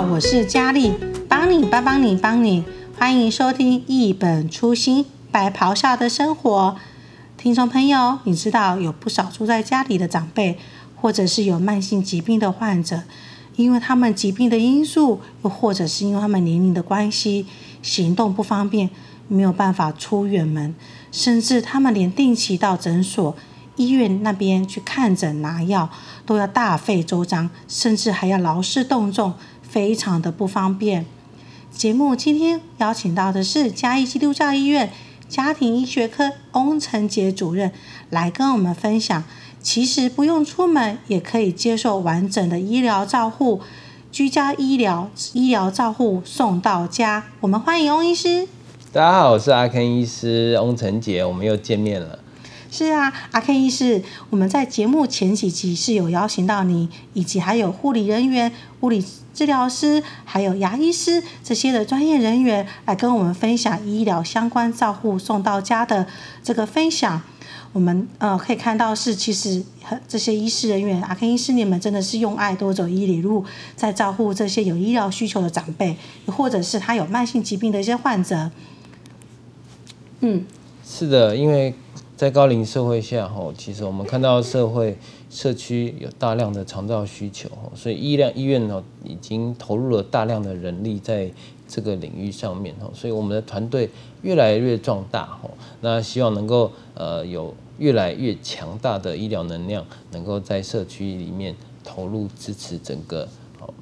我是佳丽，帮你帮帮你帮你，欢迎收听一本初心白袍下的生活。听众朋友，你知道有不少住在家里的长辈，或者是有慢性疾病的患者，因为他们疾病的因素，又或者是因为他们年龄的关系，行动不方便，没有办法出远门，甚至他们连定期到诊所。医院那边去看诊拿药都要大费周章，甚至还要劳师动众，非常的不方便。节目今天邀请到的是嘉义基督教医院家庭医学科翁成杰主任，来跟我们分享，其实不用出门也可以接受完整的医疗照护，居家医疗医疗照护送到家。我们欢迎翁医师。大家好，我是阿 Ken 医师翁成杰，我们又见面了。是啊，阿 Ken 医师，我们在节目前几集是有邀请到你，以及还有护理人员、物理治疗师，还有牙医师这些的专业人员来跟我们分享医疗相关照护送到家的这个分享。我们呃可以看到是，其实这些医师人员，阿 Ken 医师你们真的是用爱多走一里路，在照顾这些有医疗需求的长辈，或者是他有慢性疾病的一些患者。嗯，是的，因为。在高龄社会下，吼，其实我们看到社会社区有大量的长照需求，所以医疗医院呢已经投入了大量的人力在这个领域上面，吼，所以我们的团队越来越壮大，吼，那希望能够呃有越来越强大的医疗能量，能够在社区里面投入支持整个。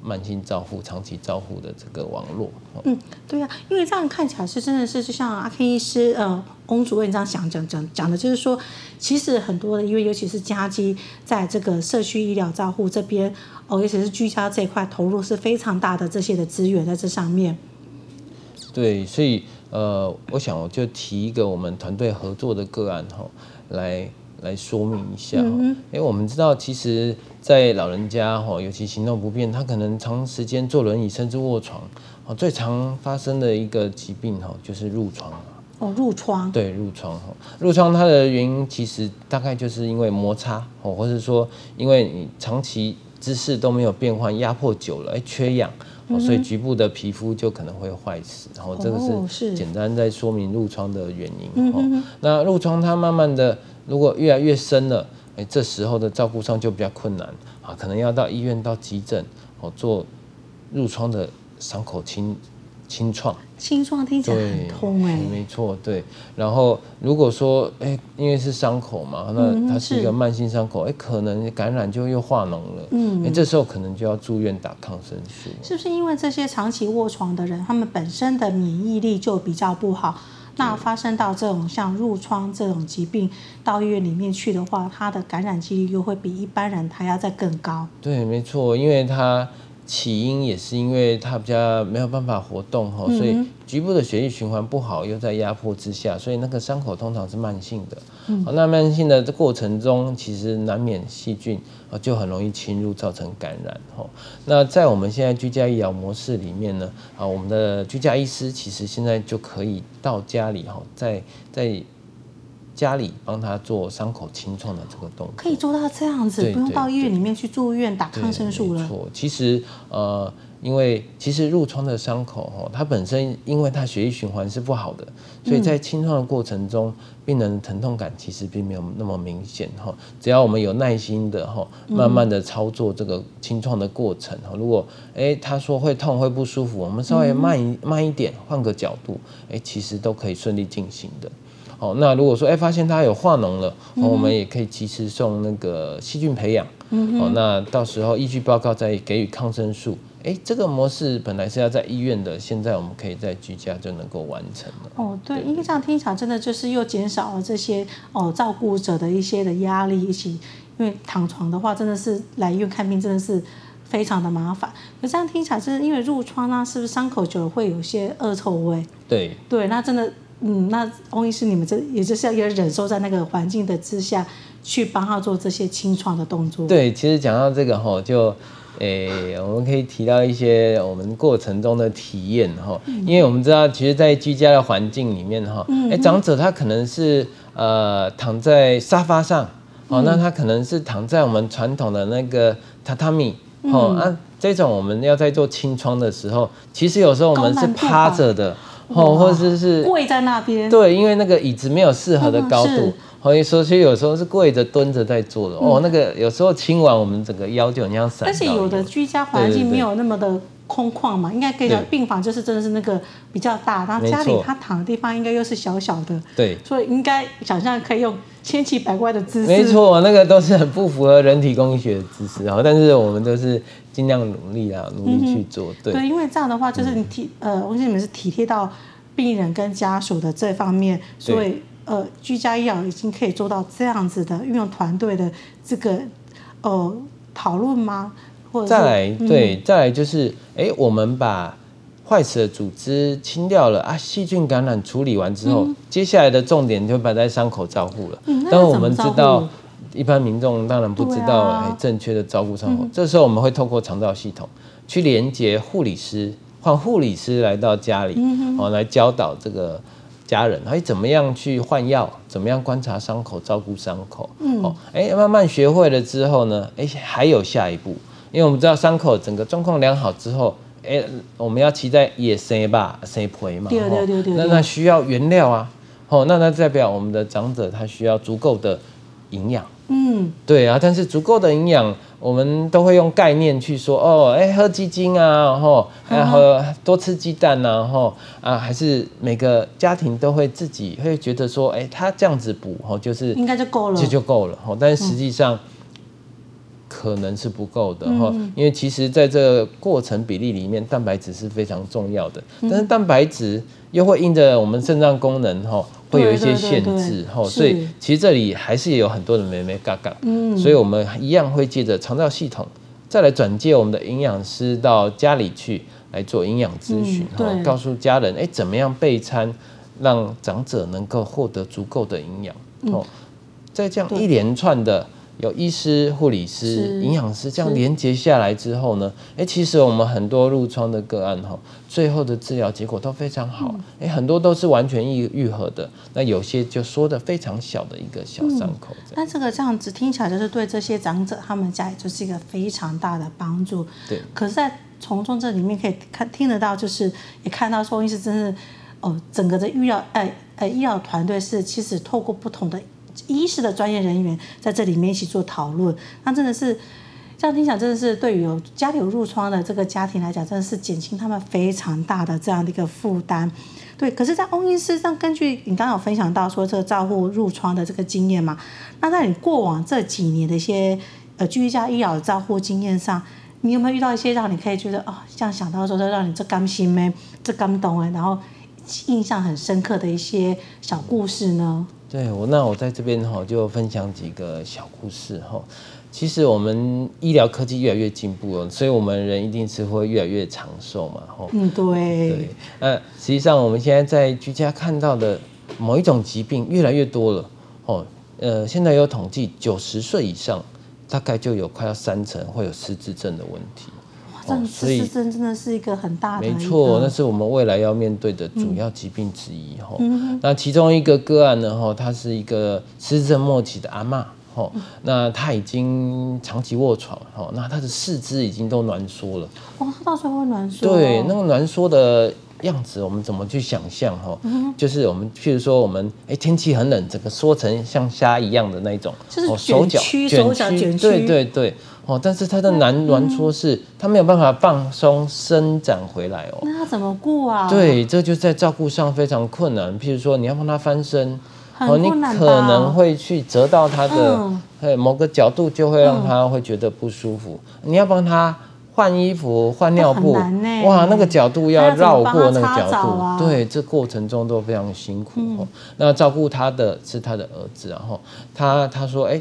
慢性照护、长期照护的这个网络，嗯，对呀、啊，因为这样看起来是真的是就像阿 Ken 医师呃，翁主任这样讲讲讲讲的，就是说，其实很多的因为，尤其是家基，在这个社区医疗照护这边，哦，尤其是居家这一块，投入是非常大的这些的资源在这上面。对，所以呃，我想我就提一个我们团队合作的个案哈，来。来说明一下，嗯，因为我们知道，其实，在老人家哈，尤其行动不便，他可能长时间坐轮椅，甚至卧床，最常发生的一个疾病哈，就是褥疮。哦，褥疮。对，褥疮哈，褥疮它的原因其实大概就是因为摩擦哦，或者说因为你长期姿势都没有变换，压迫久了，哎，缺氧，所以局部的皮肤就可能会坏死。然后这个是简单在说明褥疮的原因。哦，那褥疮它慢慢的。如果越来越深了，哎，这时候的照顾上就比较困难啊，可能要到医院到急诊哦，做褥疮的伤口清清创。清创听起来很痛哎。没错，对。然后如果说哎，因为是伤口嘛，那它是一个慢性伤口，哎，可能感染就又化脓了。嗯。哎，这时候可能就要住院打抗生素。是不是因为这些长期卧床的人，他们本身的免疫力就比较不好？那发生到这种像褥疮这种疾病，到医院里面去的话，它的感染几率又会比一般人还要再更高。对，没错，因为它起因也是因为它比较没有办法活动哈，所以局部的血液循环不好，又在压迫之下，所以那个伤口通常是慢性的。嗯，那慢性的这过程中，其实难免细菌。啊，就很容易侵入，造成感染。吼，那在我们现在居家医疗模式里面呢，啊，我们的居家医师其实现在就可以到家里，哈，在在家里帮他做伤口清创的这个动作，可以做到这样子，不用到医院里面去住院打抗生素了。没错，其实呃。因为其实褥疮的伤口哈，它本身因为它血液循环是不好的，所以在清创的过程中，病人的疼痛感其实并没有那么明显哈。只要我们有耐心的哈，慢慢的操作这个清创的过程哈。如果诶他说会痛会不舒服，我们稍微慢一慢一点，换个角度，诶其实都可以顺利进行的。好，那如果说诶发现它有化脓了，我们也可以及时送那个细菌培养。哦，那到时候依据报告再给予抗生素。哎，这个模式本来是要在医院的，现在我们可以在居家就能够完成了。哦，对，因为这样听起来真的就是又减少了这些哦照顾者的一些的压力，一起因为躺床的话，真的是来医院看病真的是非常的麻烦。可这样听起来，就是因为褥疮啊，是不是伤口久了会有些恶臭味？对对，那真的，嗯，那翁医师你们这也就是要忍受在那个环境的之下去帮他做这些清创的动作。对，其实讲到这个哈就。诶、欸，我们可以提到一些我们过程中的体验哈，因为我们知道，其实，在居家的环境里面哈，诶、欸，长者他可能是呃躺在沙发上，哦，那他可能是躺在我们传统的那个榻榻米哦、嗯、啊，这种我们要在做清创的时候，其实有时候我们是趴着的，哦，或者是跪在那边。对，因为那个椅子没有适合的高度，所以说其实有时候是跪着蹲着在做的。嗯、哦，那个有时候清完我们整个腰就很像散。但是有的居家环境没有那么的。空旷嘛，应该可以讲病房就是真的是那个比较大，然后家里他躺的地方应该又是小小的，对，所以应该想象可以用千奇百怪的姿势。没错，那个都是很不符合人体工学的姿势啊，但是我们都是尽量努力啊，努力去做。对，对，因为这样的话就是你体、嗯、呃，我觉得你们是体贴到病人跟家属的这方面，所以呃，居家医疗已经可以做到这样子的运用团队的这个呃讨论吗？再来，对，嗯、再来就是，哎、欸，我们把坏死的组织清掉了啊，细菌感染处理完之后，嗯、接下来的重点就摆在伤口照护了。嗯，但我们知道，一般民众当然不知道，哎、啊，正确的照顾伤口。嗯、这时候我们会透过肠道系统去连接护理师，换护理师来到家里，嗯、哦，来教导这个家人，哎，怎么样去换药，怎么样观察伤口，照顾伤口。嗯，哦，哎，慢慢学会了之后呢，哎，还有下一步。因为我们知道伤口整个状况良好之后，哎，我们要期待野生吧，生培嘛，对对对对，那那需要原料啊，哦，那那代表我们的长者他需要足够的营养，嗯，对啊，但是足够的营养，我们都会用概念去说，哦，哎，喝鸡精啊，然后还喝多吃鸡蛋啊，然后啊，还是每个家庭都会自己会觉得说，哎，他这样子补，哦，就是应该就够了，这就够了，哦，但是实际上。嗯可能是不够的哈，嗯、因为其实在这个过程比例里面，蛋白质是非常重要的。嗯、但是蛋白质又会因着我们肾脏功能哈，会有一些限制哈，所以其实这里还是有很多的眉眉嘎嘎。嗯，所以我们一样会借着肠道系统，再来转介我们的营养师到家里去来做营养咨询，哈，告诉家人哎、欸，怎么样备餐，让长者能够获得足够的营养。哦、嗯，在这样一连串的。有医师、护理师、营养师这样连接下来之后呢，哎，其实我们很多褥疮的个案哈，最后的治疗结果都非常好，哎，很多都是完全愈愈合的。那有些就说的非常小的一个小伤口。那这个这样子听起来就是对这些长者他们家也就是一个非常大的帮助。对。可是，在从中这里面可以看听得到，就是也看到说，医师真是哦，整个的医疗哎哎医疗团队是其实透过不同的。医师的专业人员在这里面一起做讨论，那真的是这样听起来，真的是对于有家里有褥疮的这个家庭来讲，真的是减轻他们非常大的这样的一个负担。对，可是，在欧医师上，根据你刚刚有分享到说这个照顾褥疮的这个经验嘛，那在你过往这几年的一些呃居家医疗的照护经验上，你有没有遇到一些让你可以觉得哦，这样想到说，这让你这甘心咩，这感动哎，然后印象很深刻的一些小故事呢？对我，那我在这边哈就分享几个小故事哈。其实我们医疗科技越来越进步了，所以我们人一定是会越来越长寿嘛。嗯，对。对，那实际上我们现在在居家看到的某一种疾病越来越多了。哦，呃，现在有统计，九十岁以上大概就有快要三成会有失智症的问题。所以失真真的是一个很大的，没错，那是我们未来要面对的主要疾病之一哈。嗯、那其中一个个案呢，哈，他是一个失智症末期的阿嬷，哈，那他已经长期卧床，哈，那他的四肢已经都挛缩了。哦，他到时候会挛缩？对，那个挛缩的样子，我们怎么去想象？哈，就是我们譬如说，我们哎天气很冷，整个缩成像虾一样的那种，就是卷曲，手脚卷曲，对对对。哦，但是它的难挛缩是，它没有办法放松伸展回来哦。那他怎么顾啊？对，这就在照顾上非常困难。譬如说，你要帮他翻身，哦，你可能会去折到他的某个角度，就会让他会觉得不舒服。你要帮他换衣服、换尿布，哇，那个角度要绕过那个角度，对，这过程中都非常辛苦。那照顾他的是他的儿子，然后他他说，哎。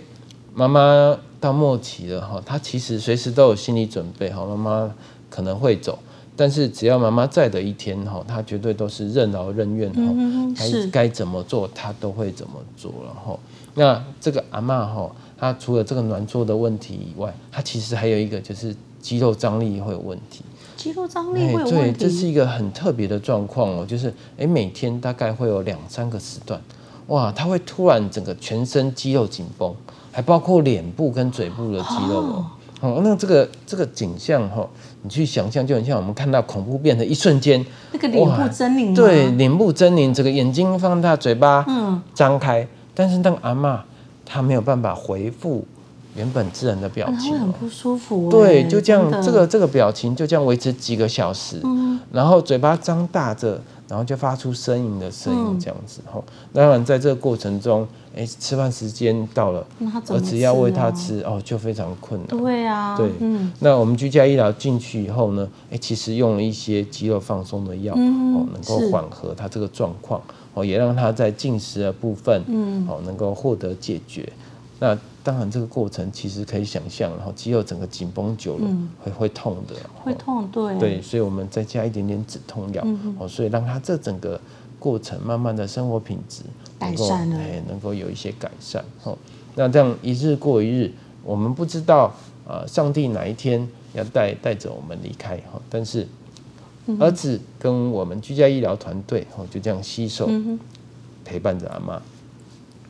妈妈到末期了哈，他其实随时都有心理准备哈，妈妈可能会走，但是只要妈妈在的一天哈，他绝对都是任劳任怨哈，该该怎么做他都会怎么做然后。那这个阿嬷哈，她除了这个暖座的问题以外，她其实还有一个就是肌肉张力会有问题。肌肉张力会有问题？对，这是一个很特别的状况哦，就是哎，每天大概会有两三个时段，哇，他会突然整个全身肌肉紧绷。还包括脸部跟嘴部的肌肉哦，哦，那这个这个景象哈，你去想象，就很像我们看到恐怖片的一瞬间，那个脸部狰狞，对，脸部狰狞，整个眼睛放大，嘴巴嗯张开，但是那个阿嬷她没有办法回复原本自然的表情，会很不舒服。对，就这样，这个这个表情就这样维持几个小时，嗯，然后嘴巴张大着。然后就发出呻吟的声音，这样子哈。当然，在这个过程中，哎，吃饭时间到了，儿子要喂他吃哦，就非常困难。对啊，对，嗯。那我们居家医疗进去以后呢，哎，其实用了一些肌肉放松的药，哦，能够缓和他这个状况，哦，也让他在进食的部分，嗯，哦，能够获得解决。那当然，这个过程其实可以想象，然后肌肉整个紧绷久了，嗯、会会痛的，会痛，对，对，所以我们再加一点点止痛药，嗯、哦，所以让他这整个过程慢慢的生活品质改善了，哎，能够有一些改善，哦，那这样一日过一日，我们不知道啊、呃，上帝哪一天要带带着我们离开，哈，但是儿子跟我们居家医疗团队，哦，就这样携手陪伴着阿妈，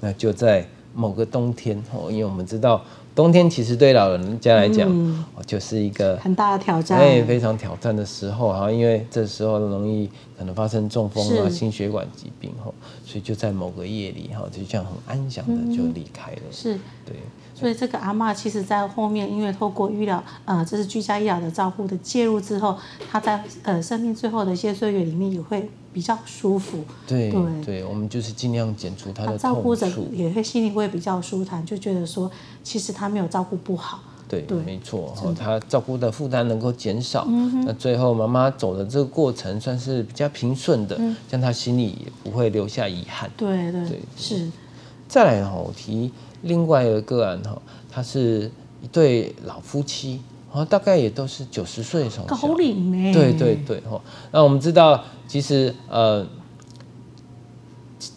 那就在。某个冬天哦，因为我们知道冬天其实对老人家来讲，嗯、就是一个很大的挑战，哎，非常挑战的时候哈，因为这时候容易可能发生中风啊、心血管疾病哈，所以就在某个夜里哈，就这样很安详的就离开了。是，对。所以这个阿嬷其实，在后面因为透过医疗，呃，这是居家医疗的照顾的介入之后，她在呃生命最后的一些岁月里面也会比较舒服。对对，对，我们就是尽量减除她的。照顾者也会心里会比较舒坦，就觉得说，其实她没有照顾不好。对，对没错，哈，她照顾的负担能够减少。嗯。那最后妈妈走的这个过程算是比较平顺的，嗯，这样她心里也不会留下遗憾。对对对，是。再来哈，我提。另外一个个案哈，他是一对老夫妻，大概也都是九十岁上下。高龄呢？对对对哈。那我们知道，其实呃，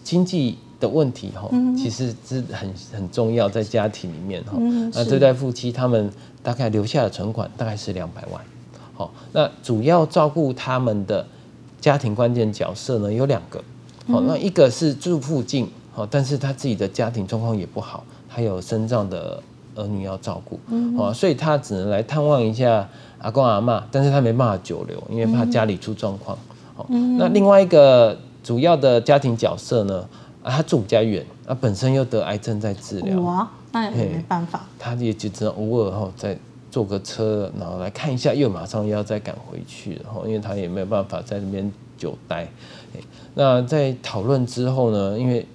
经济的问题哈，其实是很很重要，在家庭里面哈。那这对夫妻他们大概留下的存款大概是两百万。好，那主要照顾他们的家庭关键角色呢有两个。好，那一个是住附近，好，但是他自己的家庭状况也不好。还有身障的儿女要照顾，嗯、所以他只能来探望一下阿公阿妈，但是他没办法久留，因为怕家里出状况。嗯、那另外一个主要的家庭角色呢，啊，他住比较远，啊，本身又得癌症在治疗，哇，那也没办法，他也就只能偶尔哈再坐个车，然后来看一下，又马上又要再赶回去，然后因为他也没有办法在那边久待。那在讨论之后呢，因为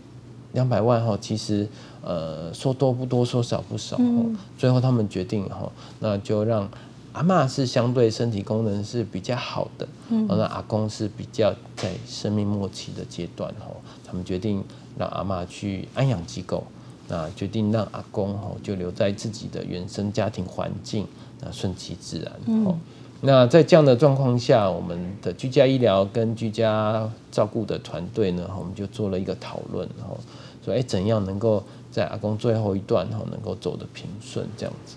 两百万哈，其实。呃，说多不多，说少不少。嗯、最后他们决定哈，那就让阿嬷是相对身体功能是比较好的，嗯，那阿公是比较在生命末期的阶段哈。他们决定让阿嬷去安养机构，那决定让阿公哈就留在自己的原生家庭环境，那顺其自然。嗯、那在这样的状况下，我们的居家医疗跟居家照顾的团队呢，我们就做了一个讨论，说，哎，怎样能够在阿公最后一段哈，能够走得平顺这样子。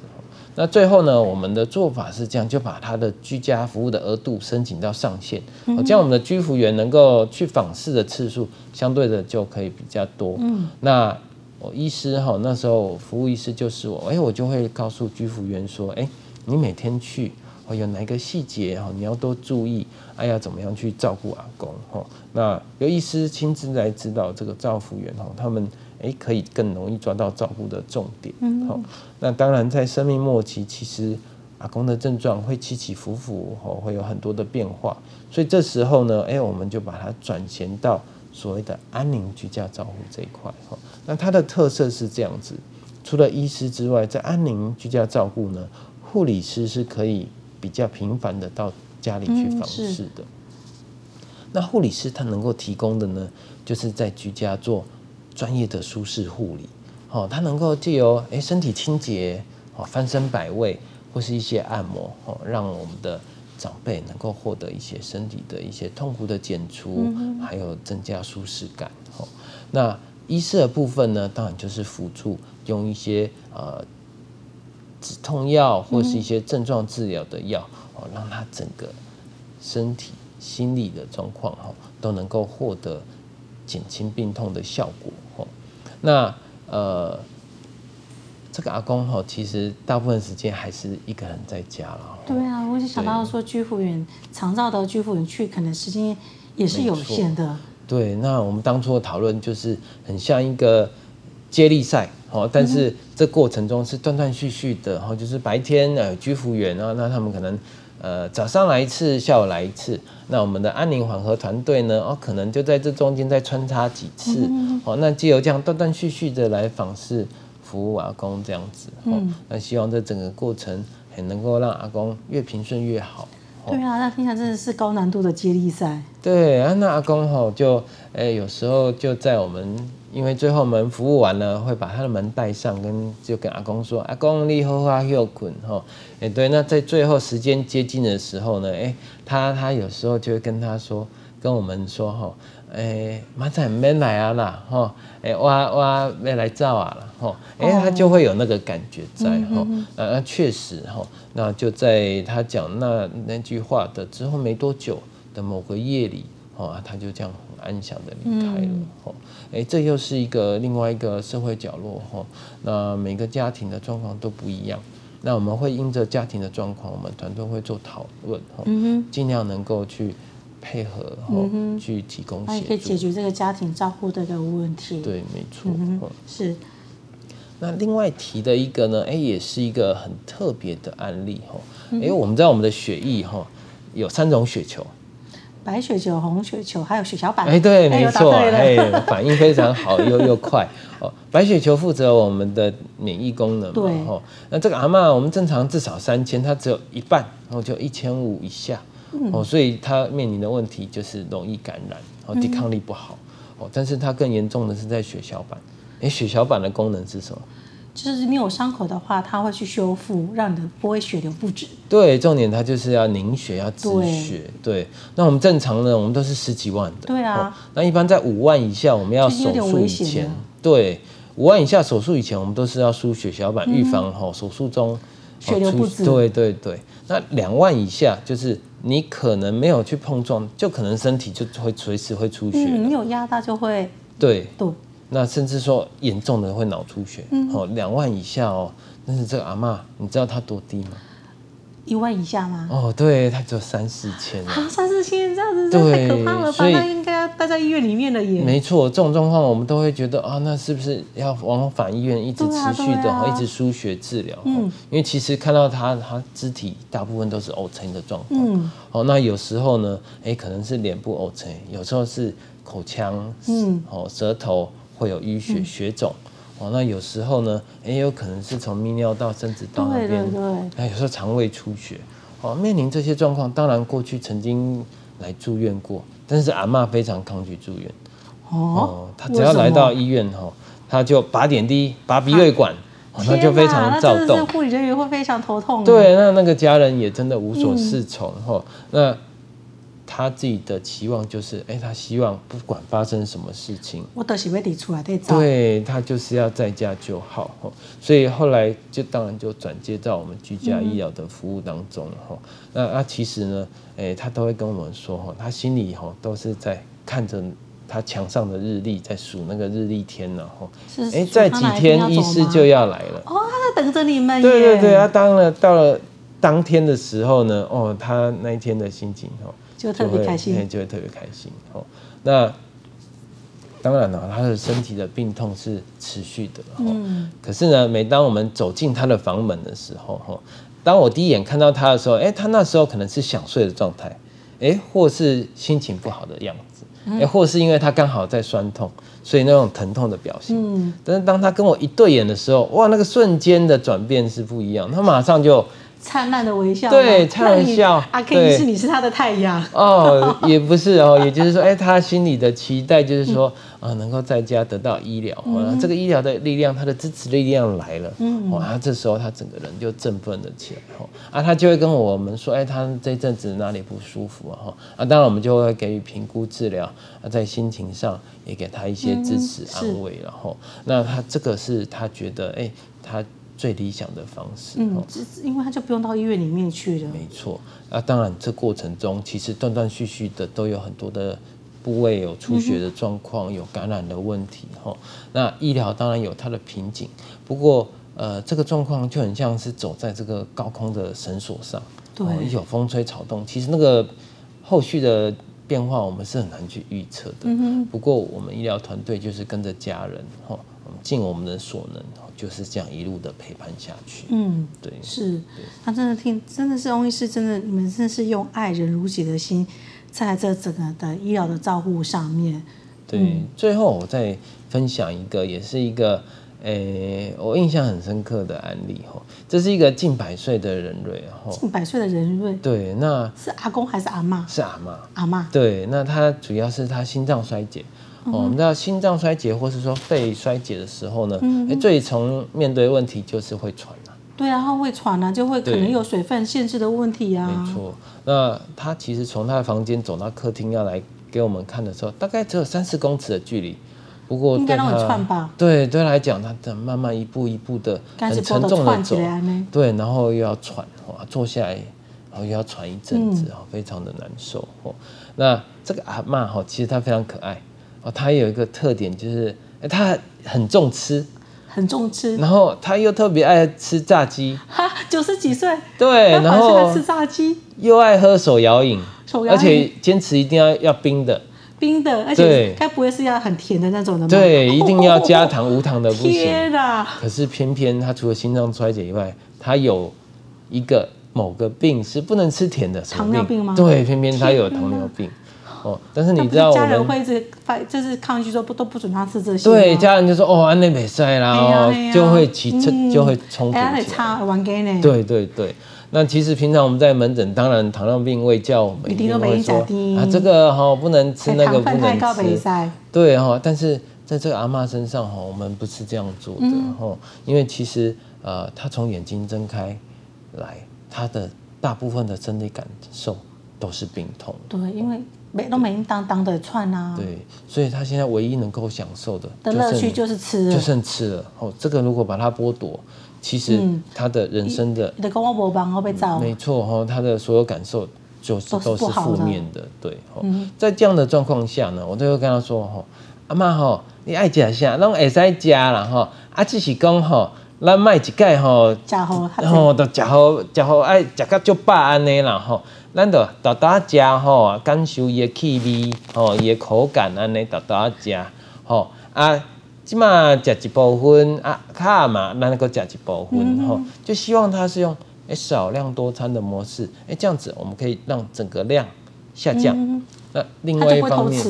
那最后呢，我们的做法是这样，就把他的居家服务的额度申请到上限，这样我们的居服员能够去访视的次数相对的就可以比较多。嗯，那我医师哈，那时候服务医师就是我，哎，我就会告诉居服员说，哎，你每天去，哦有哪个细节哈，你要多注意，哎呀，怎么样去照顾阿公哈？那由医师亲自来指导这个照护员哈，他们。诶，可以更容易抓到照顾的重点。嗯，好，那当然在生命末期，其实阿公的症状会起起伏伏，哦，会有很多的变化。所以这时候呢，诶，我们就把它转衔到所谓的安宁居家照护这一块。哈，那它的特色是这样子：除了医师之外，在安宁居家照顾呢，护理师是可以比较频繁的到家里去访视的。那护理师他能够提供的呢，就是在居家做。专业的舒适护理，哦，他能够借由诶身体清洁，哦翻身摆位或是一些按摩，哦，让我们的长辈能够获得一些身体的一些痛苦的减除，嗯、还有增加舒适感。哦，那医师的部分呢，当然就是辅助用一些呃止痛药或是一些症状治疗的药，哦，让他整个身体心理的状况哈都能够获得减轻病痛的效果。那呃，这个阿公哈，其实大部分时间还是一个人在家了。对啊，我就想到说居服员常照到居服员去，可能时间也是有限的。对，那我们当初的讨论就是很像一个接力赛，哦，但是这过程中是断断续续的，然后就是白天呃居服员啊，那他们可能。呃，早上来一次，下午来一次。那我们的安宁缓和团队呢？哦，可能就在这中间再穿插几次。嗯、哦，那借由这样断断续续的来访视服务阿公这样子。哦，嗯、那希望这整个过程很能够让阿公越平顺越好。哦、对啊，那听起来真的是高难度的接力赛。对啊，那阿公哈就哎，有时候就在我们。因为最后我们服务完了，会把他的门带上，跟就跟阿公说：“阿公你好啊，又困哈。”哎，对，那在最后时间接近的时候呢，哎，他他有时候就会跟他说，跟我们说哈，哎，马仔没来啊啦，哈，哎，我我没来照啊了，哈，哎，他就会有那个感觉在哈，啊，确实哈，那就在他讲那那句话的之后没多久的某个夜里，哦，他就这样很。安详的离开了哦，哎，这又是一个另外一个社会角落吼。那每个家庭的状况都不一样，那我们会因着家庭的状况，我们团队会做讨论吼，尽量能够去配合吼，去提供协助，可以解决这个家庭照顾的这个问题。对，没错，是。那另外提的一个呢，哎，也是一个很特别的案例吼，哎，我们知道我们的血液哈有三种血球。白血球、红血球，还有血小板。哎，对，没错，哎，反应非常好，又又快。哦，白血球负责我们的免疫功能嘛。对。哦，那这个阿嬷，我们正常至少三千，它只有一半，然后就一千五以下。嗯。哦，所以它面临的问题就是容易感染，哦，抵抗力不好。哦，但是它更严重的是在血小板。哎，血小板的功能是什么？就是你有伤口的话，它会去修复，让你的不会血流不止。对，重点它就是要凝血，要止血。对，对，那我们正常的，我们都是十几万的。对啊。哦、那一般在五万以下，我们要手术以前，对，五万以下手术以前，我们都是要输血小板，预、嗯、防哈手术中血流不止。对对对。那两万以下，就是你可能没有去碰撞，就可能身体就会随时会出血。嗯，你有压到就会。对。对。那甚至说严重的会脑出血，哦、嗯，两万以下哦。但是这个阿嬷，你知道她多低吗？一万以下吗？哦，对，她只有三四千。啊，三四千这样子，这太可怕了吧？所以应该要待在医院里面的耶。没错，这种状况我们都会觉得啊，那是不是要往返医院，一直持续的，啊啊、一直输血治疗？嗯，因为其实看到她，她肢体大部分都是凹沉的状况。嗯，哦，那有时候呢，哎，可能是脸部凹沉，有时候是口腔，嗯，哦，舌头。会有淤血、血肿，哦，那有时候呢，也有可能是从泌尿道甚至到那边，那有时候肠胃出血，哦，面临这些状况，当然过去曾经来住院过，但是阿妈非常抗拒住院，哦，他只要来到医院哈，他就拔点滴、拔鼻胃管，那就非常躁动，护理人员会非常头痛，对，那那个家人也真的无所适从，哈，那。他自己的期望就是，哎、欸，他希望不管发生什么事情，我都是要提出来对，对他就是要在家就好，所以后来就当然就转接到我们居家医疗的服务当中了，哈、嗯。那啊，其实呢，哎、欸，他都会跟我们说，哈，他心里哈都是在看着他墙上的日历，在数那个日历天呢，哈。哎，在几天医师就要来了，哦，他在等着你们。对对对，他当了到了当天的时候呢，哦，他那一天的心情，哈。就特别开心，就会特别开心。哦，那当然了，他的身体的病痛是持续的。嗯，可是呢，每当我们走进他的房门的时候，哈，当我第一眼看到他的时候，哎，他那时候可能是想睡的状态，哎，或是心情不好的样子，哎，或是因为他刚好在酸痛，所以那种疼痛的表现。嗯，但是当他跟我一对眼的时候，哇，那个瞬间的转变是不一样，他马上就。灿烂的微笑，对，灿烂笑。阿 K 是你是他的太阳。哦，也不是哦，也就是说，哎，他心里的期待就是说，啊，能够在家得到医疗，啊，这个医疗的力量，他的支持力量来了，嗯，哇，这时候他整个人就振奋了起来，哈，啊，他就会跟我们说，哎，他这阵子哪里不舒服啊，哈，啊，当然我们就会给予评估治疗，啊，在心情上也给他一些支持安慰，然后，那他这个是他觉得，哎，他。最理想的方式，嗯，因为他就不用到医院里面去了。没错，啊，当然这过程中其实断断续续的都有很多的部位有出血的状况，嗯、有感染的问题哈。那医疗当然有它的瓶颈，不过呃，这个状况就很像是走在这个高空的绳索上，对，一有风吹草动，其实那个后续的变化我们是很难去预测的。嗯哼。不过我们医疗团队就是跟着家人，哈，我们尽我们的所能，就是这样一路的陪伴下去。嗯，对，是。他真的听，真的是翁医师，真的，你们真的是用爱人如己的心，在这整个的医疗的照护上面。对，嗯、最后我再分享一个，也是一个。诶、欸，我印象很深刻的案例吼，这是一个近百岁的人瑞吼，近百岁的人瑞，对，那是阿公还是阿妈？是阿妈，阿妈，对，那他主要是他心脏衰竭，嗯、我们知道心脏衰竭或是说肺衰竭的时候呢，最常面对问题就是会喘啊，对啊，他会喘啊，就会可能有水分限制的问题啊，没错。那他其实从他的房间走到客厅要来给我们看的时候，大概只有三四公尺的距离。不过对他，对对他来讲，他等慢慢一步一步的很沉重的走，对，然后又要喘，哇，坐下来，然后又要喘一阵子，啊，非常的难受。哦，那这个阿嬷哈，其实她非常可爱，哦，他有一个特点就是，哎，他很重吃，很重吃，然后他又特别爱吃炸鸡，哈，九十几岁，对，然后吃炸鸡，又爱喝手摇饮手摇，而且坚持一定要要冰的。冰的，而且该不会是要很甜的那种的吗？对，一定要加糖，无糖的不行。可是偏偏他除了心脏衰竭以外，他有一个某个病是不能吃甜的，糖尿病吗？对，偏偏他有糖尿病。哦，但是你知道，家人会是发，就是抗拒说不都不准他吃这些。对，家人就说哦，安内美塞啦，哦，就会起冲，就会冲突。哎，差玩给呢？对对对。那其实平常我们在门诊，当然糖尿病卫教，我们一定会说啊，这个哈不能吃，那个不能吃。对哈，但是在这个阿妈身上哈，我们不是这样做的哈，因为其实呃，她从眼睛睁开来，她的大部分的生理感受都是病痛。对，因为每都每当当的串啊。对，所以他现在唯一能够享受的的乐趣就是吃，就剩吃了。哦，这个如果把它剥夺。其实他的人生的，你跟我无帮我被造，没错哈，他的所有感受就是都是负面的，对哈。在这样的状况下呢，我都会跟他说哈，阿妈哈，你爱吃啥，拢会使吃啦哈，啊只是讲哈，咱卖一盖哈，食好，吼，都食好，食好爱食到足饱安尼啦吼，咱就豆豆食吼，感受伊的气味，吼，伊的口感安尼豆豆食，吼啊。即嘛食一部分啊，卡嘛，咱那个食一部分吼，就希望他是用诶少量多餐的模式，诶这样子我们可以让整个量下降。嗯、那另外一方面，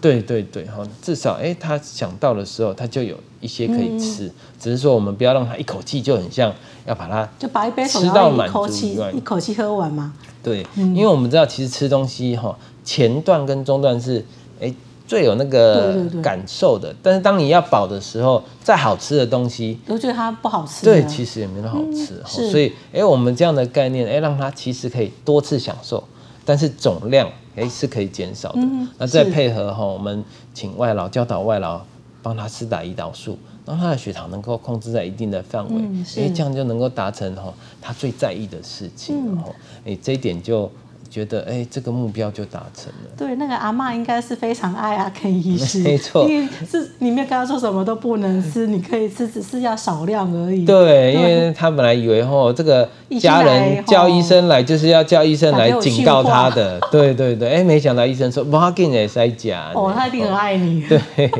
对对对哈，至少诶他想到的时候，他就有一些可以吃，嗯、只是说我们不要让它一口气就很像要把它就把一杯吃到满足一口气喝完嘛。对，因为我们知道其实吃东西哈，前段跟中段是诶。最有那个感受的，但是当你要饱的时候，再好吃的东西，都觉得它不好吃。对，其实也没那么好吃。所以，哎，我们这样的概念，哎，让它其实可以多次享受，但是总量，哎，是可以减少的。那再配合哈，我们请外劳教导外劳帮他施打胰岛素，让他的血糖能够控制在一定的范围，哎，这样就能够达成哈他最在意的事情。然后，哎，这一点就。觉得哎，这个目标就达成了。对，那个阿嬷应该是非常爱阿 Ken 医师，没错。因为是你没有跟他说什么都不能吃，你可以吃，只是要少量而已。对，因为他本来以为吼，这个家人叫医生来就是要叫医生来警告他的。对对对，哎，没想到医生说不要给你塞假。哦，他一定很爱你。对，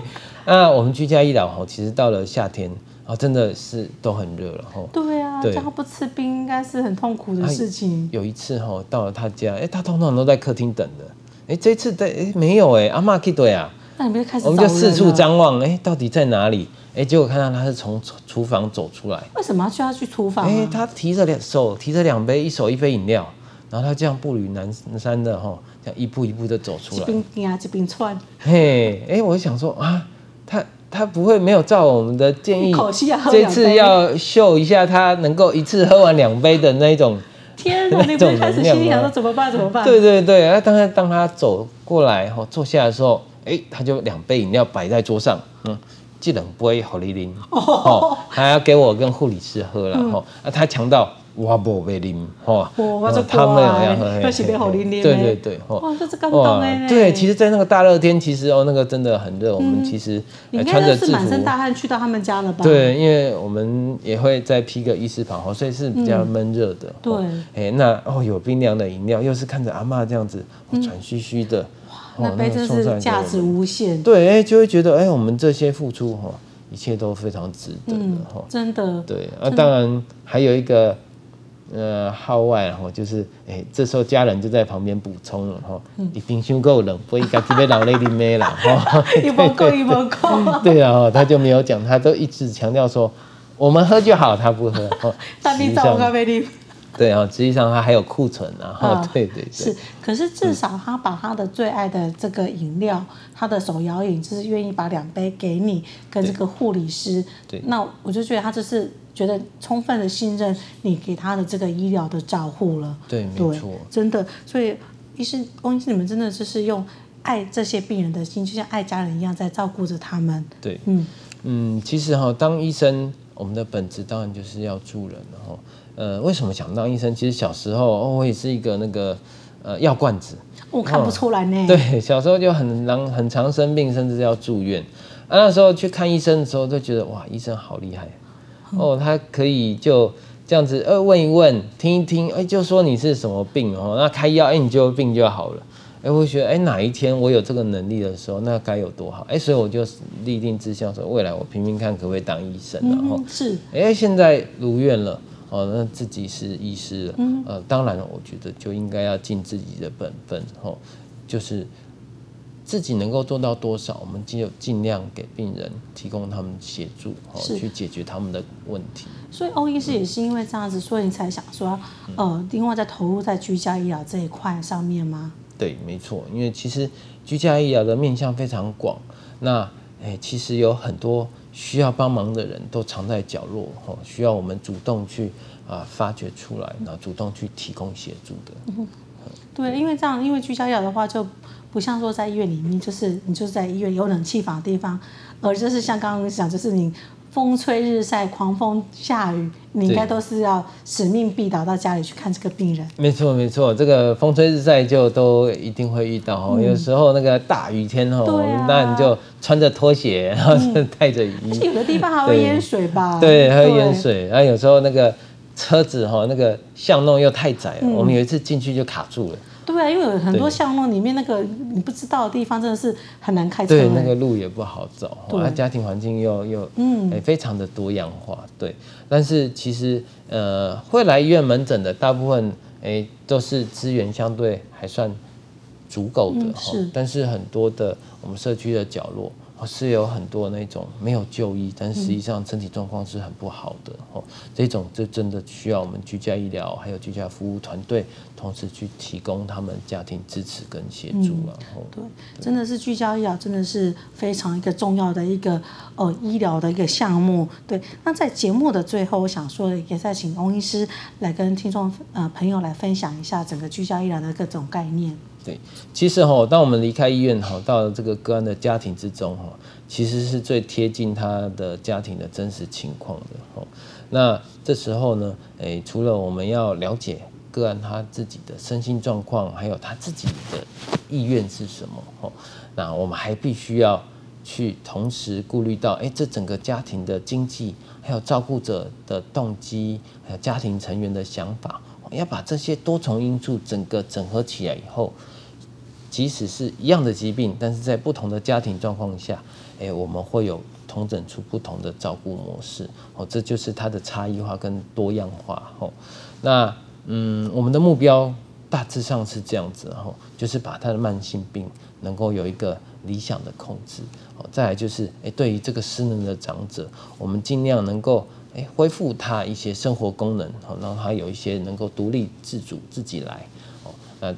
那我们居家医疗吼，其实到了夏天。哦，真的是都很热了哈。对啊，叫他不吃冰应该是很痛苦的事情。有一次哈，到了他家，哎，他通常都在客厅等的。哎，这次在哎没有哎，阿妈去对啊。那你们就开始，我们就四处张望，哎，到底在哪里？哎，结果看到他是从厨房走出来。为什么要需要去厨房？哎，他提着两手提着两杯，一手一杯饮料，然后他这样步履蹒跚的哈，这样一步一步的走出来。一边啊，一边窜。嘿，哎，我就想说啊，他。他不会没有照我们的建议，这次要秀一下他能够一次喝完两杯的那种。天哪，你不会开始心想说怎么办？怎么办？对对对，那当他当他走过来后坐下的时候，哎，他就两杯饮料摆在桌上，嗯，这两杯好哩哩，哦，还要给我跟护理师喝了哈。啊，他强调我不被啉，哈，哇，他们两样，那是被好啉啉，对对对，哇，这是感动哎，对，其实，在那个大热天，其实哦，那个真的很热，我们其实穿着制服，满身大汗去到他们家了吧？对，因为我们也会再披个医师袍，所以是比较闷热的。对，哎，那哦，有冰凉的饮料，又是看着阿嬷这样子喘吁吁的，哇，那杯真是价值无限。对，哎，就会觉得哎，我们这些付出哈，一切都非常值得的哈，真的。对，啊，当然还有一个。呃，号外然后就是，哎、欸，这时候家人就在旁边补充了哈，你冰箱够冷，不应该特别老泪的妹了哈。一包够，一包够。对啊，他就没有讲，他都一直强调说，我们喝就好，他不喝。大冰找咖啡的。对啊，实际上他还有库存啊。哈，对对对。是，可是至少他把他的最爱的这个饮料，他的手摇饮，就是愿意把两杯给你跟这个护理师。对。那我就觉得他这是。觉得充分的信任你给他的这个医疗的照护了，对，没错，真的，所以医生，翁医师，你们真的就是用爱这些病人的心，就像爱家人一样，在照顾着他们。对，嗯嗯，其实哈，当医生，我们的本质当然就是要助人，哈，呃，为什么想当医生？其实小时候，哦，我也是一个那个呃药罐子，我看不出来呢。哦，对，小时候就很常 很常生病，甚至要住院，啊，那时候去看医生的时候，就觉得哇，医生好厉害。哦，他可以就这样子，呃，问一问，听一听，哎，就说你是什么病哦，那开药，哎，你就病就好了。哎，我觉得，哎，哪一天我有这个能力的时候，那该有多好。哎，所以我就立定志向说，未来我拼拼看可不可以当医生，然后是，哎，现在如愿了，哦，那自己是医师了，嗯，呃，当然了，我觉得就应该要尽自己的本分，哦，就是。自己能够做到多少，我们就尽量给病人提供他们协助，哦，去解决他们的问题。所以欧医师也是因为这样子，所以你才想说，呃，另外再投入在居家医疗这一块上面吗？对，没错，因为其实居家医疗的面向非常广，那诶，其实有很多需要帮忙的人都藏在角落，哦，需要我们主动去啊发掘出来，然后主动去提供协助的。嗯，对，因为这样，因为居家医疗的话就。不像说在医院里面，就是你就是在医院有冷气房的地方，而就是像刚刚讲，就是你风吹日晒、狂风下雨，你应该都是要使命必达到家里去看这个病人。没错，没错，这个风吹日晒就都一定会遇到哦。嗯、有时候那个大雨天哦，啊、那你就穿着拖鞋，然后带着雨衣。有的地方还会淹水吧？对，还会淹水。然后有时候那个车子哈，那个巷弄又太窄了，嗯、我们有一次进去就卡住了。对啊，因为有很多巷弄里面那个你不知道的地方，真的是很难开车。对，那个路也不好走，对啊，家庭环境又又嗯，非常的多样化。对，但是其实呃，会来医院门诊的大部分哎都是资源相对还算足够的哈，但是很多的我们社区的角落。是有很多那种没有就医，但实际上身体状况是很不好的哦。嗯、这种就真的需要我们居家医疗还有居家服务团队同时去提供他们家庭支持跟协助了。嗯、对，对真的是居家医疗真的是非常一个重要的一个呃医疗的一个项目。对，那在节目的最后，我想说也再请翁医师来跟听众呃朋友来分享一下整个居家医疗的各种概念。对，其实哈，当我们离开医院哈，到了这个个案的家庭之中哈，其实是最贴近他的家庭的真实情况的哈。那这时候呢，诶，除了我们要了解个案他自己的身心状况，还有他自己的意愿是什么哈，那我们还必须要去同时顾虑到，诶，这整个家庭的经济，还有照顾者的动机，还有家庭成员的想法，要把这些多重因素整个整合起来以后。即使是一样的疾病，但是在不同的家庭状况下，哎，我们会有同诊出不同的照顾模式。哦，这就是它的差异化跟多样化。哦，那嗯，我们的目标大致上是这样子，哈，就是把他的慢性病能够有一个理想的控制。哦，再来就是，哎，对于这个失能的长者，我们尽量能够哎恢复他一些生活功能，好，让他有一些能够独立自主自己来。哦，那。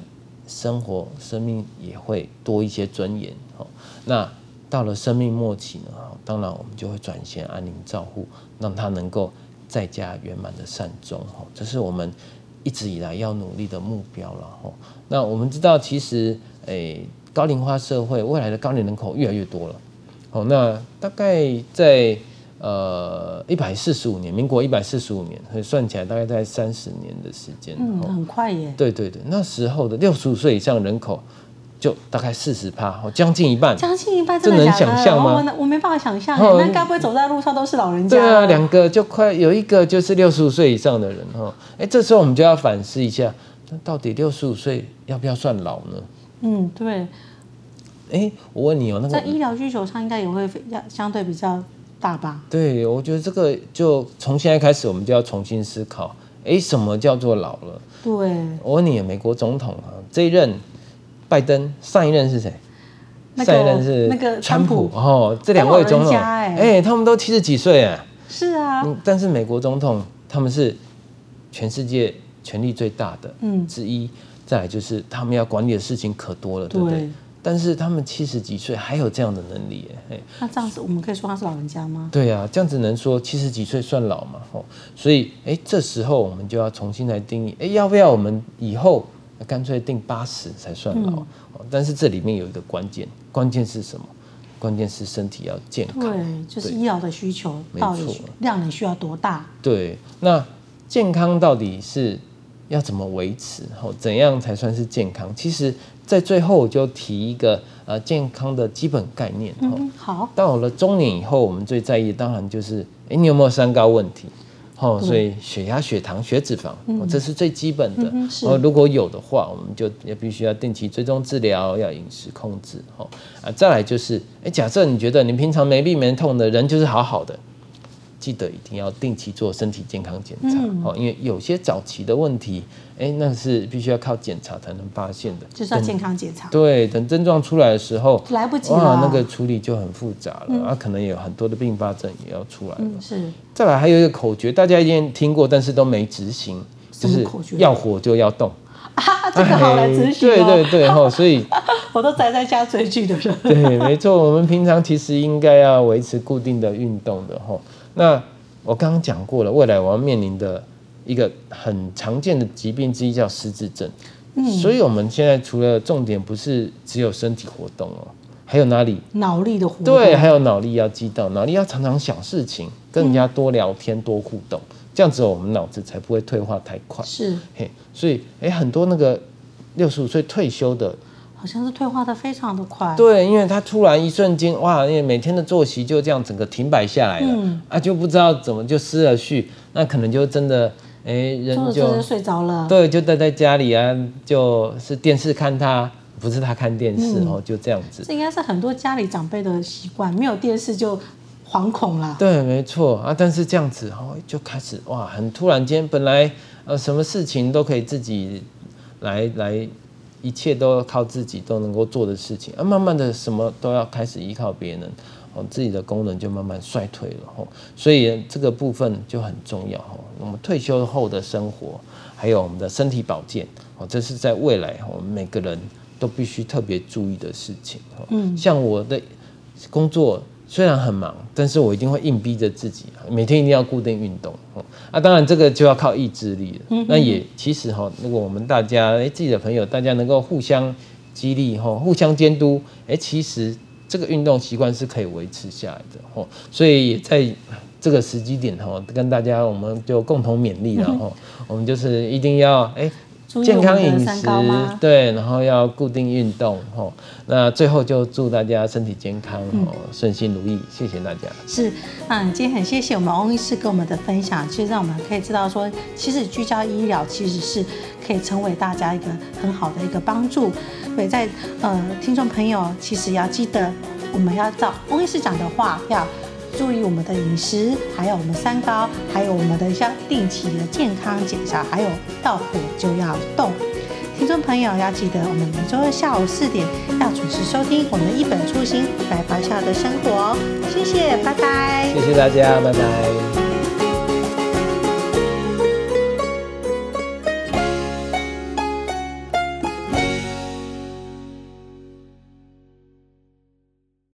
生活生命也会多一些尊严哦，那到了生命末期呢？当然我们就会转衔安宁照护，让他能够在家圆满的善终，这是我们一直以来要努力的目标了，那我们知道，其实诶，高龄化社会未来的高龄人口越来越多了哦，那大概在呃一百四十五年，民国一百四十五年，所以算起来大概在三十年的时间。嗯，很快耶。对对对，那时候的六十五岁以上人口就大概四十趴，将近一半。将近一半，这能想象吗？我我没办法想象。那该不会走在路上都是老人家？对啊，两个就快有一个就是六十五岁以上的人哈。哎，这时候我们就要反思一下，那到底六十五岁要不要算老呢？嗯，对。哎，我问你哦，那个在医疗需求上应该也会要相对比较大吧？对，我觉得这个就从现在开始，我们就要重新思考。哎，什么叫做老了？对，我问你，美国总统啊，这一任拜登，上一任是谁？那个、上一任是那个川普哦。这两位总统，哎、欸，他们都七十几岁哎。是啊。但是美国总统他们是全世界权力最大的之一，嗯、再来就是他们要管理的事情可多了，对不对？对但是他们七十几岁还有这样的能力，哎，那这样子我们可以说他是老人家吗？对啊，这样子能说七十几岁算老吗？哦，所以哎，这时候我们就要重新来定义，哎，要不要我们以后干脆定八十才算老？哦、嗯，但是这里面有一个关键，关键是什么？关键是身体要健康。对，就是医疗的需求到底量能需要多大？对，那健康到底是要怎么维持？哦，怎样才算是健康？其实。在最后，我就提一个呃健康的基本概念。嗯，好。到了中年以后，我们最在意的当然就是，哎，你有没有三高问题？哦，所以血压、血糖、血脂肪，这是最基本的。哦，如果有的话，我们就也必须要定期追踪治疗，要饮食控制。哦，啊，再来就是，哎，假设你觉得你平常没病没痛的人就是好好的。记得一定要定期做身体健康检查，哦、嗯，因为有些早期的问题，哎，那是必须要靠检查才能发现的，就是要健康检查。对，等症状出来的时候，来不及了，哇，那个处理就很复杂了，嗯、啊，可能有很多的并发症也要出来了。嗯、是。再来还有一个口诀，大家一定听过，但是都没执行，就是要活就要动。啊，这个好难执行、哦、对对对，哈，所以我都宅在家追剧的人。对，没错，我们平常其实应该要维持固定的运动的，哈。那我刚刚讲过了，未来我要面临的一个很常见的疾病之一叫失智症。嗯，所以我们现在除了重点不是只有身体活动哦，还有哪里？脑力的活动。对，还有脑力要激荡，脑力要常常想事情，跟人家多聊天、多互动，这样子我们脑子才不会退化太快。是，嘿，所以哎，很多那个六十五岁退休的。好像是退化的非常的快，对，因为他突然一瞬间，哇，因为每天的作息就这样整个停摆下来了，嗯、啊，就不知道怎么就失了序，那可能就真的，哎，人就，就睡着了，对，就待在家里啊，就是电视看他，不是他看电视、嗯、哦，就这样子。这应该是很多家里长辈的习惯，没有电视就惶恐了。对，没错啊，但是这样子哦，就开始哇，很突然间，本来呃什么事情都可以自己来来。一切都要靠自己都能够做的事情，啊，慢慢的什么都要开始依靠别人，哦，自己的功能就慢慢衰退了，吼，所以这个部分就很重要，吼，我们退休后的生活，还有我们的身体保健，哦，这是在未来我们每个人都必须特别注意的事情，嗯，像我的工作。虽然很忙，但是我一定会硬逼着自己，每天一定要固定运动。啊，当然这个就要靠意志力了。嗯、那也其实哈，如果我们大家哎自己的朋友，大家能够互相激励哈，互相监督，哎，其实这个运动习惯是可以维持下来的。哦，所以也在这个时机点哈，跟大家我们就共同勉励了哈，嗯、我们就是一定要哎。健康饮食，对，然后要固定运动，吼，那最后就祝大家身体健康，哦，顺心如意，谢谢大家。是，嗯，今天很谢谢我们翁医师跟我们的分享，其实让我们可以知道说，其实居家医疗其实是可以成为大家一个很好的一个帮助。所以在呃，听众朋友其实要记得，我们要照翁医师讲的话要。注意我们的饮食，还有我们三高，还有我们的像定期的健康检查，还有到火就要动。听众朋友要记得，我们每周二下午四点要准时收听我们一本初心来咆哮的生活。谢谢，拜拜。谢谢大家，拜拜。